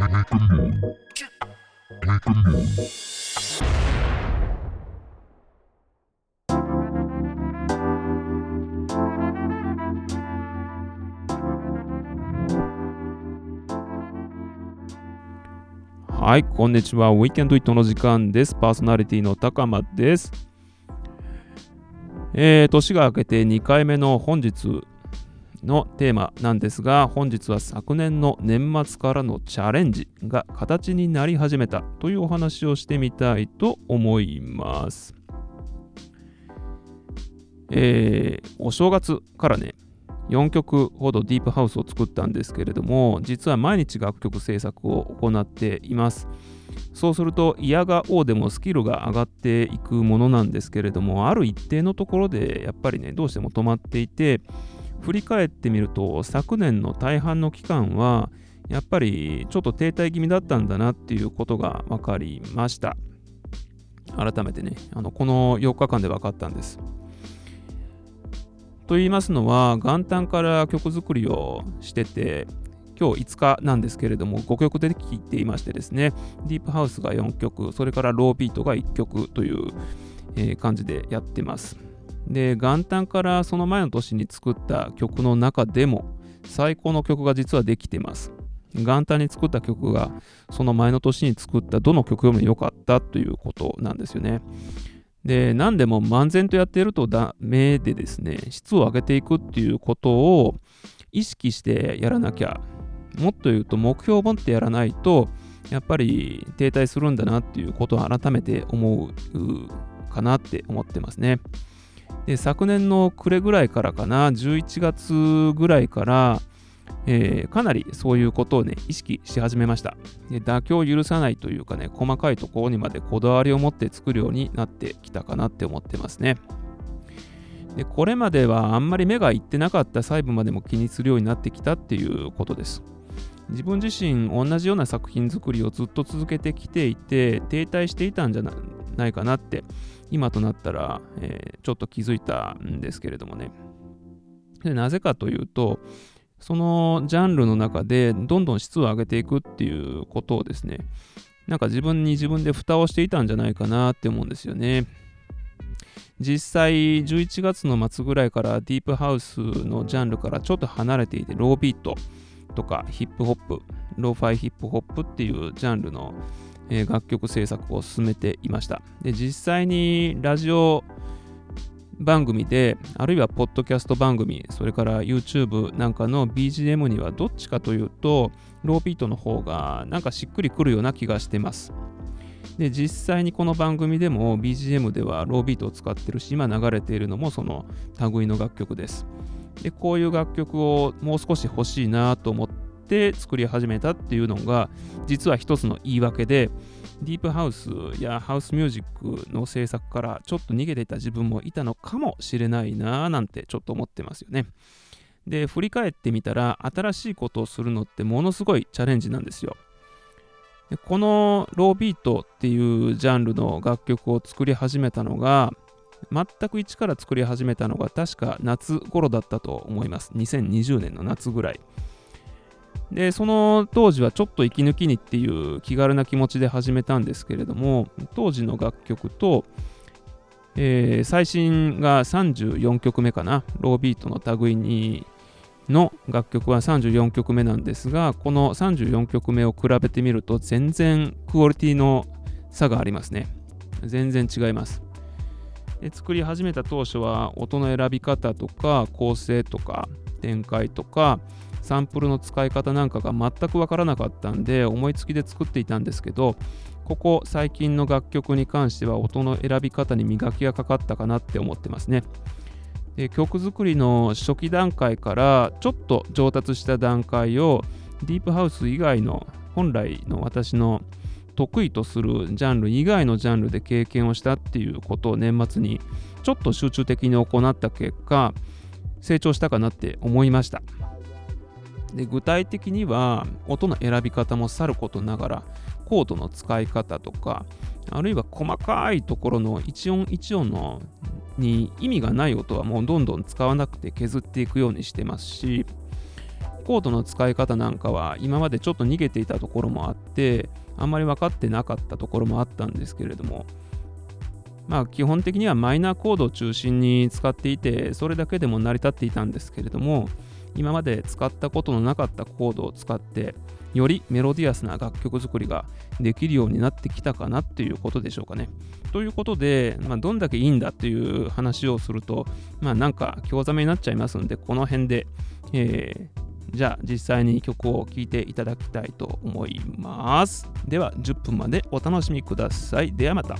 はい、こんにちは。ウィーケンドイットの時間です。パーソナリティの高間です。えー、年が明けて2回目の本日のテーマなんですが、本日は昨年の年末からのチャレンジが形になり始めたというお話をしてみたいと思います。えー、お正月からね、4曲ほどディープハウスを作ったんですけれども、実は毎日楽曲制作を行っています。そうすると、嫌が王でもスキルが上がっていくものなんですけれども、ある一定のところでやっぱりね、どうしても止まっていて、振り返ってみると、昨年の大半の期間は、やっぱりちょっと停滞気味だったんだなっていうことが分かりました。改めてね、あのこの4日間で分かったんです。と言いますのは、元旦から曲作りをしてて、今日5日なんですけれども、5曲出てきていましてですね、ディープハウスが4曲、それからロービートが1曲という、感じでやってます。で、元旦からその前の年に作った曲の中でも、最高の曲が実はできてます。元旦に作った曲がその前の年に作ったどの曲よりも良かったということなんですよね。で、何でも漫然とやっているとダメでですね、質を上げていくっていうことを意識してやらなきゃ、もっと言うと目標を持ってやらないと、やっぱり停滞するんだなっていうことを改めて思うかなって思ってますね。で昨年の暮れぐらいからかな、11月ぐらいから、えー、かなりそういうことをね、意識し始めました。で妥協を許さないというかね、細かいところにまでこだわりを持って作るようになってきたかなって思ってますね。でこれまではあんまり目がいってなかった細部までも気にするようになってきたっていうことです。自分自身同じような作品作りをずっと続けてきていて停滞していたんじゃないかなって今となったら、えー、ちょっと気づいたんですけれどもねでなぜかというとそのジャンルの中でどんどん質を上げていくっていうことをですね、なんか自分に自分で蓋をしていたんじゃないかなって思うんですよね。実際11月の末ぐらいからディープハウスのジャンルからちょっと離れていてロービートとかヒップホップ、ローファイヒップホップっていうジャンルの楽曲制作を進めていました。で、実際にラジオ番組で、あるいはポッドキャスト番組、それから YouTube なんかの BGM にはどっちかというと、ロービートの方がなんかしっくりくるような気がしてます。で、実際にこの番組でも BGM ではロービートを使ってるし、今流れているのもその類の楽曲です。で、こういう楽曲をもう少し欲しいなと思って作り始めたっていうのが、実は一つの言い訳で、ディープハウスやハウスミュージックの制作からちょっと逃げていた自分もいたのかもしれないなぁなんてちょっと思ってますよね。で、振り返ってみたら新しいことをするのってものすごいチャレンジなんですよ。でこのロービートっていうジャンルの楽曲を作り始めたのが全く一から作り始めたのが確か夏頃だったと思います。2020年の夏ぐらい。で、その当時はちょっと息抜きにっていう気軽な気持ちで始めたんですけれども、当時の楽曲と、えー、最新が34曲目かな、ロービートの類にの楽曲は34曲目なんですが、この34曲目を比べてみると全然クオリティの差がありますね。全然違います。で作り始めた当初は音の選び方とか構成とか展開とかサンプルの使い方なんかが全くわからなかったんで思いつきで作っていたんですけどここ最近の楽曲に関しては音の選び方に磨きがかかったかなって思ってますね。で曲作りの初期段階からちょっと上達した段階をディープハウス以外の本来の私の得意とするジャンル以外のジャンルで経験をしたっていうことを年末にちょっと集中的に行った結果成長したかなって思いました。で具体的には音の選び方もさることながらコードの使い方とかあるいは細かいところの一音一音のに意味がない音はもうどんどん使わなくて削っていくようにしてますしコードの使い方なんかは今までちょっと逃げていたところもあってあんまり分かってなかったところもあったんですけれどもまあ基本的にはマイナーコードを中心に使っていてそれだけでも成り立っていたんですけれども今まで使ったことのなかったコードを使ってよりメロディアスな楽曲作りができるようになってきたかなっていうことでしょうかね。ということで、まあ、どんだけいいんだっていう話をすると、まあなんか興ざめになっちゃいますんで、この辺で、えー、じゃあ実際に曲を聴いていただきたいと思います。では10分までお楽しみください。ではまた。